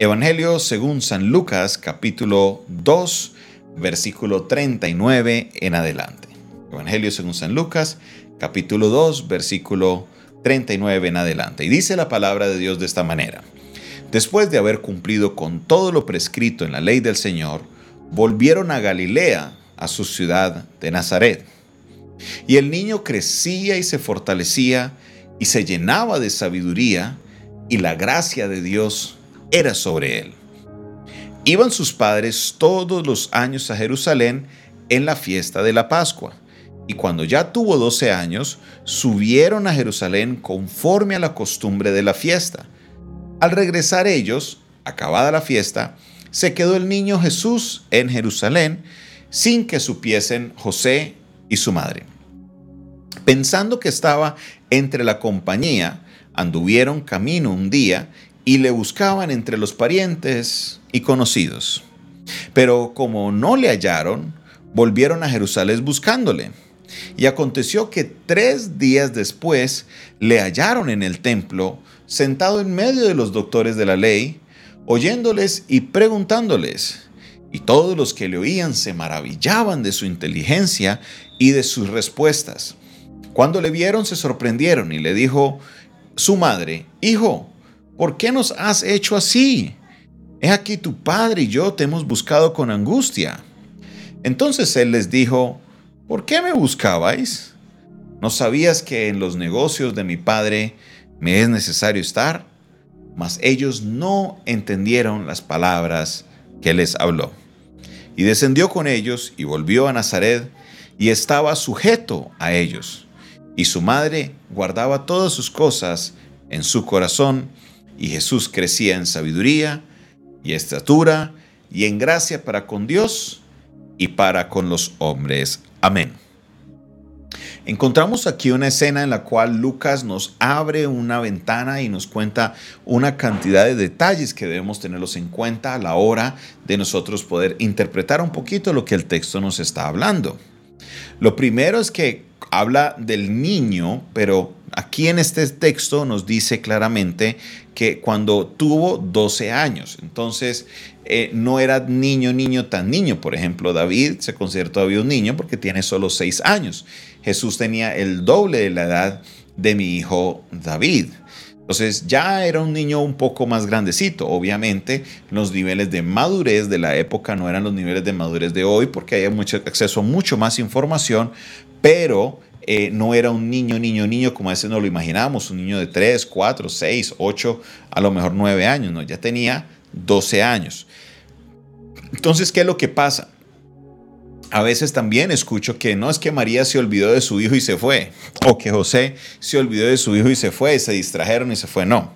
Evangelio según San Lucas capítulo 2 versículo 39 en adelante. Evangelio según San Lucas capítulo 2 versículo 39 en adelante. Y dice la palabra de Dios de esta manera. Después de haber cumplido con todo lo prescrito en la ley del Señor, volvieron a Galilea, a su ciudad de Nazaret. Y el niño crecía y se fortalecía y se llenaba de sabiduría y la gracia de Dios era sobre él. Iban sus padres todos los años a Jerusalén en la fiesta de la Pascua, y cuando ya tuvo doce años, subieron a Jerusalén conforme a la costumbre de la fiesta. Al regresar ellos, acabada la fiesta, se quedó el niño Jesús en Jerusalén sin que supiesen José y su madre. Pensando que estaba entre la compañía, anduvieron camino un día y le buscaban entre los parientes y conocidos. Pero como no le hallaron, volvieron a Jerusalén buscándole. Y aconteció que tres días después le hallaron en el templo, sentado en medio de los doctores de la ley, oyéndoles y preguntándoles. Y todos los que le oían se maravillaban de su inteligencia y de sus respuestas. Cuando le vieron se sorprendieron y le dijo su madre, Hijo, ¿por qué nos has hecho así? He aquí tu padre y yo te hemos buscado con angustia. Entonces él les dijo, ¿por qué me buscabais? ¿No sabías que en los negocios de mi padre me es necesario estar? Mas ellos no entendieron las palabras que les habló. Y descendió con ellos y volvió a Nazaret y estaba sujeto a ellos. Y su madre guardaba todas sus cosas en su corazón y Jesús crecía en sabiduría y estatura y en gracia para con Dios y para con los hombres. Amén. Encontramos aquí una escena en la cual Lucas nos abre una ventana y nos cuenta una cantidad de detalles que debemos tenerlos en cuenta a la hora de nosotros poder interpretar un poquito lo que el texto nos está hablando. Lo primero es que habla del niño, pero aquí en este texto nos dice claramente que cuando tuvo 12 años, entonces eh, no era niño, niño tan niño. Por ejemplo, David se considera todavía un niño porque tiene solo 6 años. Jesús tenía el doble de la edad de mi hijo David. Entonces ya era un niño un poco más grandecito. Obviamente los niveles de madurez de la época no eran los niveles de madurez de hoy porque había mucho acceso a mucho más información, pero eh, no era un niño, niño, niño como a veces nos lo imaginamos, un niño de 3, 4, 6, 8, a lo mejor 9 años, no, ya tenía 12 años. Entonces, ¿qué es lo que pasa? A veces también escucho que no es que María se olvidó de su hijo y se fue, o que José se olvidó de su hijo y se fue, y se distrajeron y se fue. No.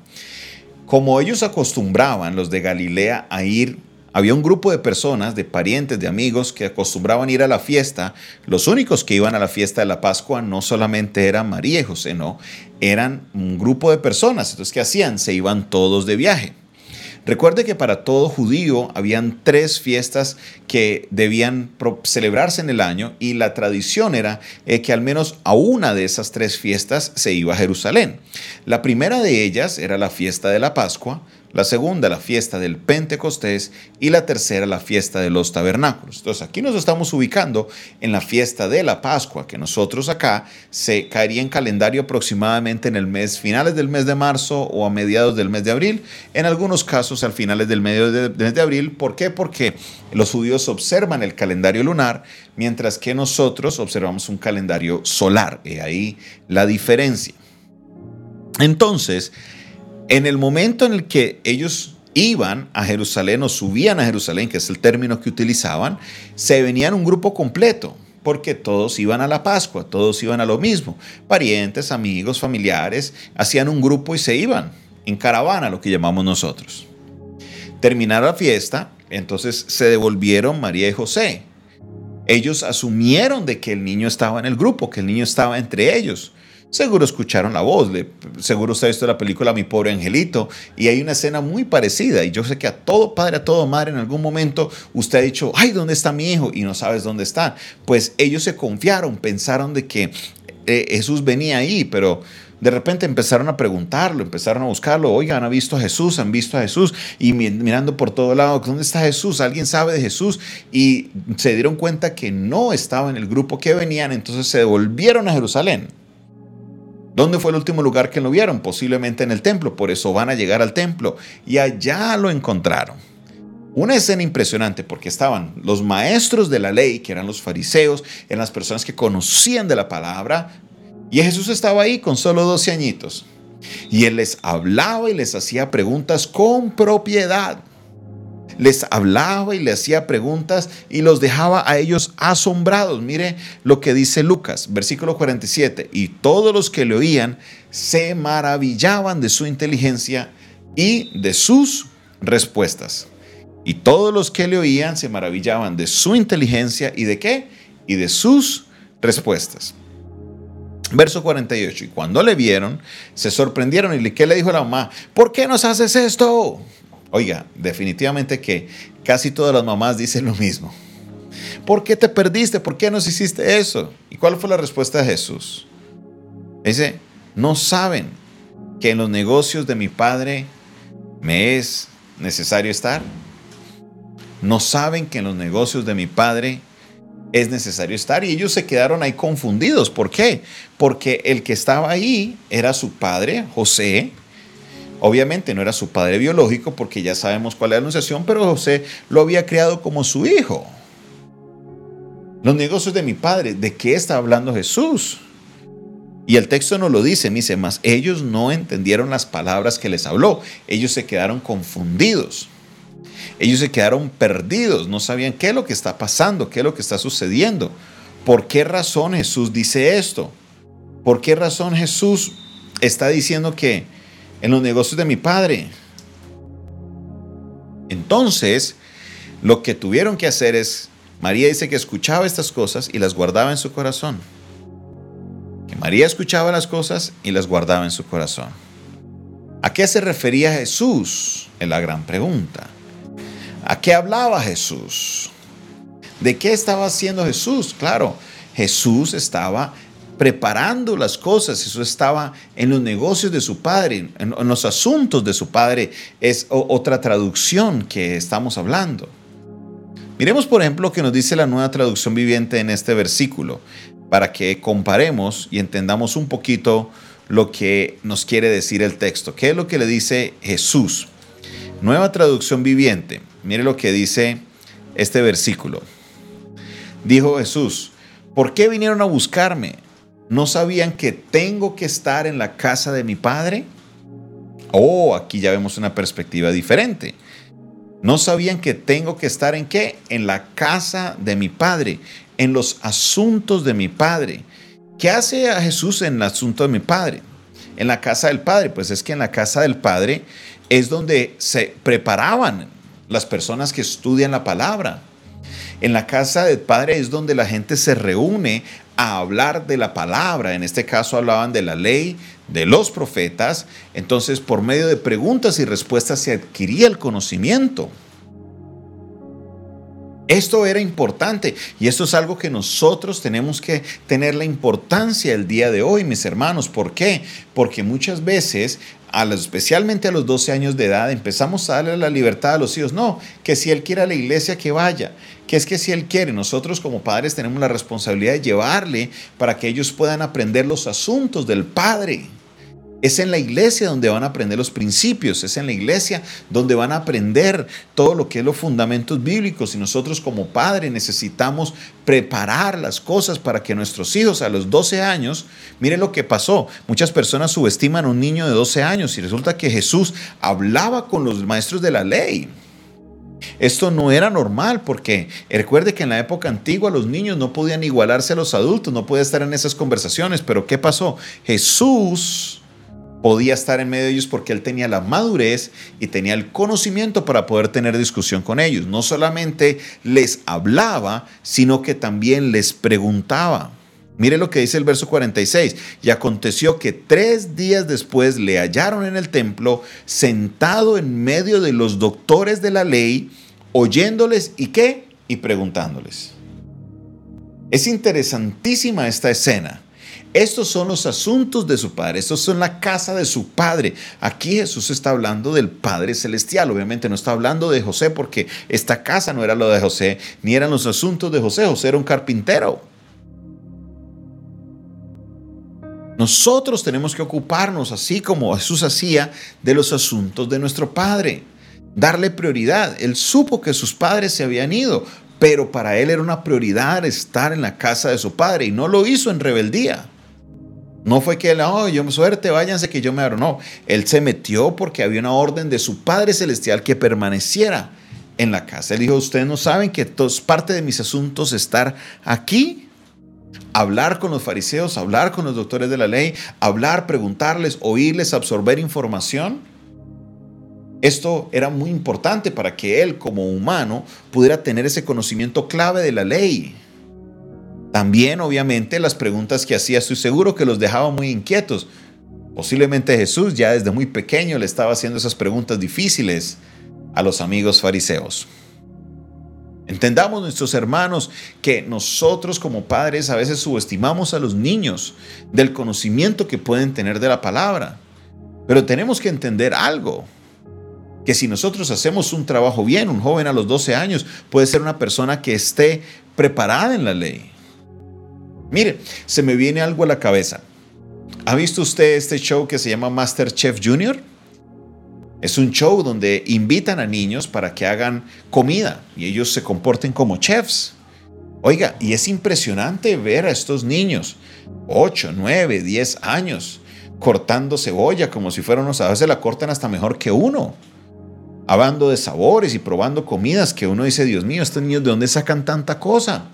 Como ellos acostumbraban, los de Galilea, a ir había un grupo de personas, de parientes, de amigos que acostumbraban ir a la fiesta. Los únicos que iban a la fiesta de la Pascua no solamente eran María y José, no, eran un grupo de personas. Entonces, ¿qué hacían? Se iban todos de viaje. Recuerde que para todo judío habían tres fiestas que debían celebrarse en el año y la tradición era eh, que al menos a una de esas tres fiestas se iba a Jerusalén. La primera de ellas era la fiesta de la Pascua, la segunda la fiesta del Pentecostés y la tercera la fiesta de los tabernáculos. Entonces aquí nos estamos ubicando en la fiesta de la Pascua, que nosotros acá se caería en calendario aproximadamente en el mes, finales del mes de marzo o a mediados del mes de abril, en algunos casos al finales del medio del mes de abril. ¿Por qué? Porque los judíos observan el calendario lunar, mientras que nosotros observamos un calendario solar. Y ahí la diferencia. Entonces, en el momento en el que ellos iban a Jerusalén o subían a Jerusalén, que es el término que utilizaban, se venían un grupo completo, porque todos iban a la Pascua, todos iban a lo mismo. Parientes, amigos, familiares, hacían un grupo y se iban en caravana, lo que llamamos nosotros. Terminaron la fiesta, entonces se devolvieron María y José. Ellos asumieron de que el niño estaba en el grupo, que el niño estaba entre ellos. Seguro escucharon la voz, seguro usted ha visto la película Mi pobre angelito y hay una escena muy parecida y yo sé que a todo padre, a todo madre en algún momento usted ha dicho, ay, ¿dónde está mi hijo? Y no sabes dónde está. Pues ellos se confiaron, pensaron de que eh, Jesús venía ahí, pero de repente empezaron a preguntarlo, empezaron a buscarlo, oigan, han visto a Jesús, han visto a Jesús, y mirando por todo lado, ¿dónde está Jesús? ¿Alguien sabe de Jesús? Y se dieron cuenta que no estaba en el grupo que venían, entonces se devolvieron a Jerusalén. ¿Dónde fue el último lugar que lo vieron? Posiblemente en el templo, por eso van a llegar al templo y allá lo encontraron. Una escena impresionante porque estaban los maestros de la ley, que eran los fariseos, eran las personas que conocían de la palabra, y Jesús estaba ahí con solo 12 añitos. Y él les hablaba y les hacía preguntas con propiedad. Les hablaba y le hacía preguntas y los dejaba a ellos asombrados. Mire lo que dice Lucas, versículo 47. Y todos los que le oían se maravillaban de su inteligencia y de sus respuestas. Y todos los que le oían se maravillaban de su inteligencia y de qué? Y de sus respuestas. Verso 48. Y cuando le vieron, se sorprendieron. ¿Y qué le dijo la mamá? ¿Por qué nos haces esto? Oiga, definitivamente que casi todas las mamás dicen lo mismo. ¿Por qué te perdiste? ¿Por qué nos hiciste eso? ¿Y cuál fue la respuesta de Jesús? Dice, no saben que en los negocios de mi padre me es necesario estar. No saben que en los negocios de mi padre es necesario estar. Y ellos se quedaron ahí confundidos. ¿Por qué? Porque el que estaba ahí era su padre, José. Obviamente no era su padre biológico porque ya sabemos cuál es la anunciación, pero José lo había criado como su hijo. Los negocios de mi padre, ¿de qué está hablando Jesús? Y el texto no lo dice, dice más, ellos no entendieron las palabras que les habló, ellos se quedaron confundidos. Ellos se quedaron perdidos, no sabían qué es lo que está pasando, qué es lo que está sucediendo. ¿Por qué razón Jesús dice esto? ¿Por qué razón Jesús está diciendo que en los negocios de mi padre? Entonces, lo que tuvieron que hacer es, María dice que escuchaba estas cosas y las guardaba en su corazón. Que María escuchaba las cosas y las guardaba en su corazón. ¿A qué se refería Jesús? Es la gran pregunta. ¿A qué hablaba Jesús? ¿De qué estaba haciendo Jesús? Claro, Jesús estaba preparando las cosas, Jesús estaba en los negocios de su padre, en, los asuntos de su padre. Es otra traducción que estamos hablando. Miremos, por ejemplo, lo que nos dice la nueva traducción viviente en este versículo, para que comparemos y entendamos un poquito lo que nos quiere decir el texto. ¿Qué es lo que le dice Jesús? Nueva traducción viviente. Mire lo que dice este versículo. Dijo Jesús, ¿por qué vinieron a buscarme? ¿No sabían que tengo que estar en la casa de mi Padre? Oh, aquí ya vemos una perspectiva diferente. ¿No sabían que tengo que estar en qué? En la casa de mi Padre, en los asuntos de mi Padre. ¿Qué hace a Jesús en el asunto de mi Padre? En la casa del Padre. Pues es que en la casa del Padre es donde se preparaban las personas que estudian la palabra. En la casa del Padre es donde la gente se reúne a hablar de la palabra. En este caso hablaban de la ley, de los profetas. Entonces, por medio de preguntas y respuestas se adquiría el conocimiento. Esto era importante y esto es algo que nosotros tenemos que tener la importancia el día de hoy, mis hermanos. ¿Por qué? Porque muchas veces especialmente a los 12 años de edad, empezamos a darle la libertad a los hijos. No, que si él quiere a la iglesia, que vaya. Que es que si él quiere, nosotros como padres tenemos la responsabilidad de llevarle para que ellos puedan aprender los asuntos del Padre. Es en la iglesia donde van a aprender los principios, es en la iglesia donde van a aprender todo lo que es los fundamentos bíblicos y nosotros como padres necesitamos preparar las cosas para que nuestros hijos a los 12 años, miren lo que pasó, muchas personas subestiman a un niño de 12 años y resulta que Jesús hablaba con los maestros de la ley. Esto no era normal porque recuerde que en la época antigua los niños no podían igualarse a los adultos, no podían estar en esas conversaciones, pero ¿qué pasó? Jesús podía estar en medio de ellos porque él tenía la madurez y tenía el conocimiento para poder tener discusión con ellos. No solamente les hablaba, sino que también les preguntaba. Mire lo que dice el verso 46. Y aconteció que tres días después le hallaron en el templo, sentado en medio de los doctores de la ley, oyéndoles y qué? Y preguntándoles. Es interesantísima esta escena. Estos son los asuntos de su Padre, estos son la casa de su Padre. Aquí Jesús está hablando del Padre Celestial, obviamente no está hablando de José porque esta casa no era lo de José, ni eran los asuntos de José, José era un carpintero. Nosotros tenemos que ocuparnos, así como Jesús hacía, de los asuntos de nuestro Padre, darle prioridad. Él supo que sus padres se habían ido, pero para él era una prioridad estar en la casa de su Padre y no lo hizo en rebeldía. No fue que él, oh, yo suerte, váyanse que yo me abro. No, él se metió porque había una orden de su Padre Celestial que permaneciera en la casa. Él dijo, ustedes no saben que es parte de mis asuntos estar aquí. Hablar con los fariseos, hablar con los doctores de la ley, hablar, preguntarles, oírles, absorber información. Esto era muy importante para que él como humano pudiera tener ese conocimiento clave de la ley. También, obviamente, las preguntas que hacía, estoy seguro que los dejaba muy inquietos. Posiblemente Jesús ya desde muy pequeño le estaba haciendo esas preguntas difíciles a los amigos fariseos. Entendamos nuestros hermanos que nosotros como padres a veces subestimamos a los niños del conocimiento que pueden tener de la palabra. Pero tenemos que entender algo, que si nosotros hacemos un trabajo bien, un joven a los 12 años puede ser una persona que esté preparada en la ley. Mire, se me viene algo a la cabeza. ¿Ha visto usted este show que se llama Master Chef Junior? Es un show donde invitan a niños para que hagan comida y ellos se comporten como chefs. Oiga, y es impresionante ver a estos niños, 8, 9, 10 años, cortando cebolla como si fueran unos, a veces la cortan hasta mejor que uno, hablando de sabores y probando comidas que uno dice, Dios mío, estos niños de dónde sacan tanta cosa.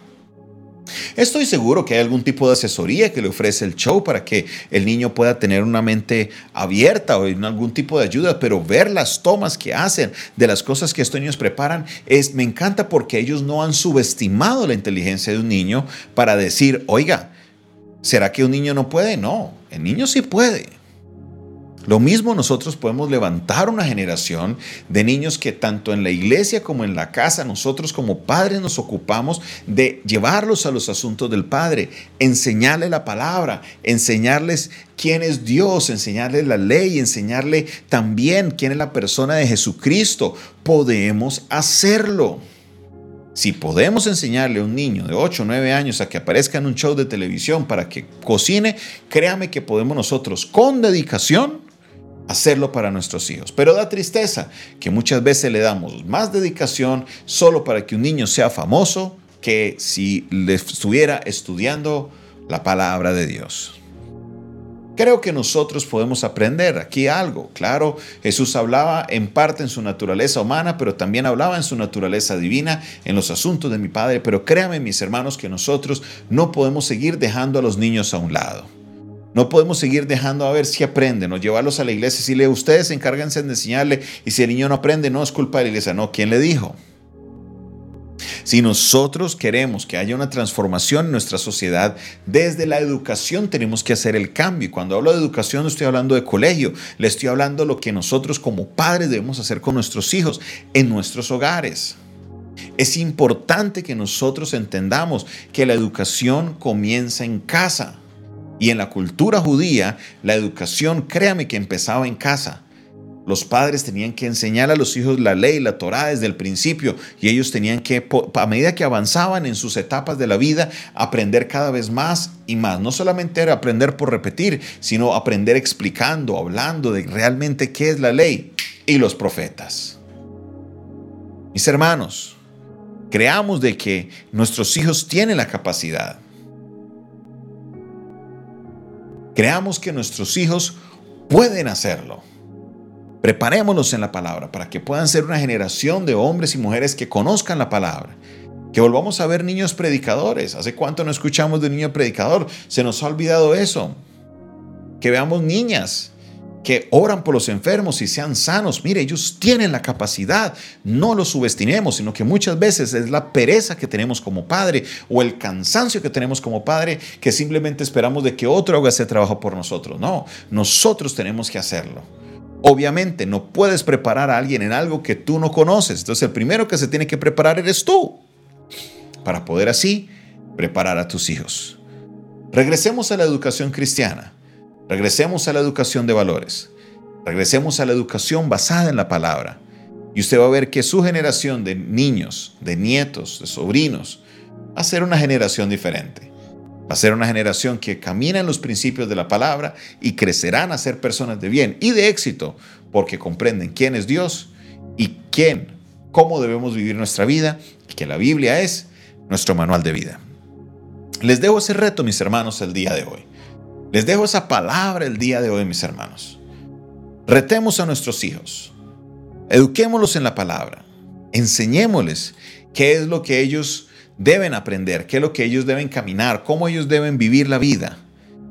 Estoy seguro que hay algún tipo de asesoría que le ofrece el show para que el niño pueda tener una mente abierta o algún tipo de ayuda, pero ver las tomas que hacen de las cosas que estos niños preparan es me encanta porque ellos no han subestimado la inteligencia de un niño para decir, "Oiga, ¿será que un niño no puede?" No, el niño sí puede. Lo mismo nosotros podemos levantar una generación de niños que tanto en la iglesia como en la casa nosotros como padres nos ocupamos de llevarlos a los asuntos del Padre, enseñarle la palabra, enseñarles quién es Dios, enseñarle la ley, enseñarle también quién es la persona de Jesucristo. Podemos hacerlo. Si podemos enseñarle a un niño de 8 o 9 años a que aparezca en un show de televisión para que cocine, créame que podemos nosotros con dedicación hacerlo para nuestros hijos. Pero da tristeza que muchas veces le damos más dedicación solo para que un niño sea famoso que si le estuviera estudiando la palabra de Dios. Creo que nosotros podemos aprender aquí algo. Claro, Jesús hablaba en parte en su naturaleza humana, pero también hablaba en su naturaleza divina, en los asuntos de mi Padre. Pero créanme, mis hermanos, que nosotros no podemos seguir dejando a los niños a un lado. No podemos seguir dejando a ver si aprenden o llevarlos a la iglesia. Si le ustedes encárguense de enseñarle y si el niño no aprende, no es culpa de la iglesia. No, ¿quién le dijo? Si nosotros queremos que haya una transformación en nuestra sociedad, desde la educación tenemos que hacer el cambio. Y cuando hablo de educación no estoy hablando de colegio, le estoy hablando de lo que nosotros como padres debemos hacer con nuestros hijos en nuestros hogares. Es importante que nosotros entendamos que la educación comienza en casa. Y en la cultura judía, la educación, créame que empezaba en casa. Los padres tenían que enseñar a los hijos la ley, la Torah desde el principio, y ellos tenían que, a medida que avanzaban en sus etapas de la vida, aprender cada vez más y más. No solamente era aprender por repetir, sino aprender explicando, hablando de realmente qué es la ley y los profetas. Mis hermanos, creamos de que nuestros hijos tienen la capacidad Creamos que nuestros hijos pueden hacerlo. Preparémonos en la palabra para que puedan ser una generación de hombres y mujeres que conozcan la palabra. Que volvamos a ver niños predicadores. ¿Hace cuánto no escuchamos de un niño predicador? Se nos ha olvidado eso. Que veamos niñas que oran por los enfermos y sean sanos. Mire, ellos tienen la capacidad, no los subestimemos, sino que muchas veces es la pereza que tenemos como padre o el cansancio que tenemos como padre que simplemente esperamos de que otro haga ese trabajo por nosotros. No, nosotros tenemos que hacerlo. Obviamente no puedes preparar a alguien en algo que tú no conoces. Entonces el primero que se tiene que preparar eres tú para poder así preparar a tus hijos. Regresemos a la educación cristiana, regresemos a la educación de valores, regresemos a la educación basada en la palabra. Y usted va a ver que su generación de niños, de nietos, de sobrinos, va a ser una generación diferente. Va a ser una generación que camina en los principios de la palabra y crecerán a ser personas de bien y de éxito porque comprenden quién es Dios y quién, cómo debemos vivir nuestra vida y que la Biblia es nuestro manual de vida. Les dejo ese reto, mis hermanos, el día de hoy. Les dejo esa palabra el día de hoy, mis hermanos. Retemos a nuestros hijos. Eduquémoslos en la palabra. Enseñémosles qué es lo que ellos deben aprender, qué es lo que ellos deben caminar, cómo ellos deben vivir la vida.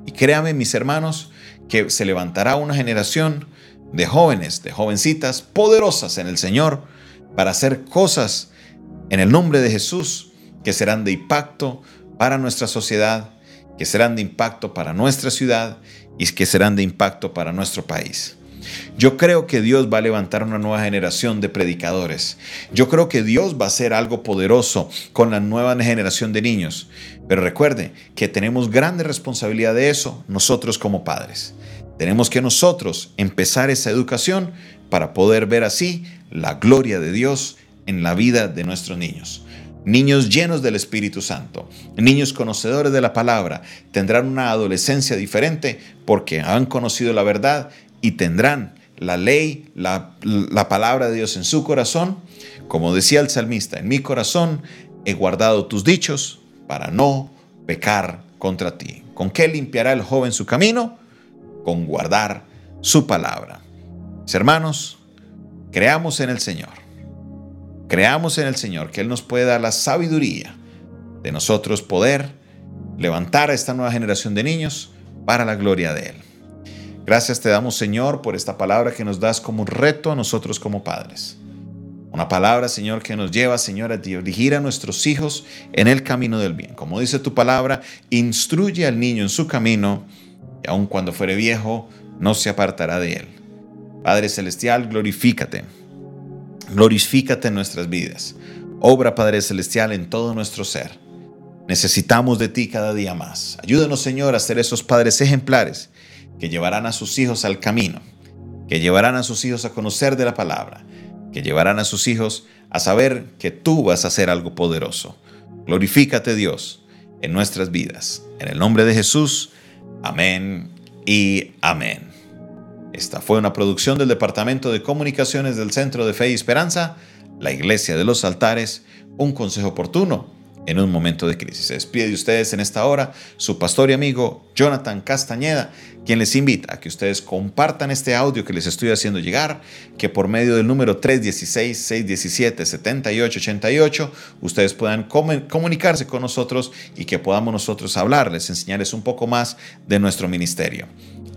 Y créanme, mis hermanos, que se levantará una generación de jóvenes, de jovencitas poderosas en el Señor para hacer cosas en el nombre de Jesús que serán de impacto para nuestra sociedad, que serán de impacto para nuestra ciudad y que serán de impacto para nuestro país. Yo creo que Dios va a levantar una nueva generación de predicadores. Yo creo que Dios va a hacer algo poderoso con la nueva generación de niños. Pero recuerde que tenemos grande responsabilidad de eso nosotros como padres. Tenemos que nosotros empezar esa educación para poder ver así la gloria de Dios en la vida de nuestros niños. Niños llenos del Espíritu Santo, niños conocedores de la palabra, tendrán una adolescencia diferente porque han conocido la verdad y tendrán la ley, la, la, palabra de Dios en su corazón. Como decía el salmista, en mi corazón he guardado tus dichos para no pecar contra ti. ¿Con qué limpiará el joven su camino? con guardar su palabra. Mis hermanos, creamos en el Señor. Creamos en el Señor que Él nos puede dar la sabiduría de nosotros poder levantar a esta nueva generación de niños para la gloria de Él. Gracias te damos, Señor, por esta palabra que nos das como reto a nosotros como padres. Una palabra, Señor, que nos lleva, Señor, a dirigir a nuestros hijos en el camino del bien. Como dice tu palabra, instruye al niño en su camino y aun cuando fuere viejo, no se apartará de él. Padre Celestial, glorifícate. Glorifícate en nuestras vidas. Obra, Padre Celestial, en todo nuestro ser. Necesitamos de ti cada día más. Ayúdanos, Señor, a ser esos padres ejemplares que llevarán a sus hijos al camino, que llevarán a sus hijos a conocer de la palabra, que llevarán a sus hijos a saber que tú vas a hacer algo poderoso. Glorifícate, Dios, en nuestras vidas. En el nombre de Jesús. Amén y amén. Esta fue una producción del Departamento de Comunicaciones del Centro de Fe y Esperanza, la Iglesia de los Altares, un consejo oportuno en un momento de crisis. Se despide de ustedes en esta hora su pastor y amigo Jonathan Castañeda, quien les invita a que ustedes compartan este audio que les estoy haciendo llegar, que por medio del número 316-617-7888 ustedes puedan comunicarse con nosotros y que podamos nosotros hablarles, enseñarles un poco más de nuestro ministerio.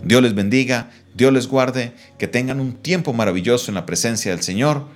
Dios les bendiga, Dios les guarde, que tengan un tiempo maravilloso en la presencia del Señor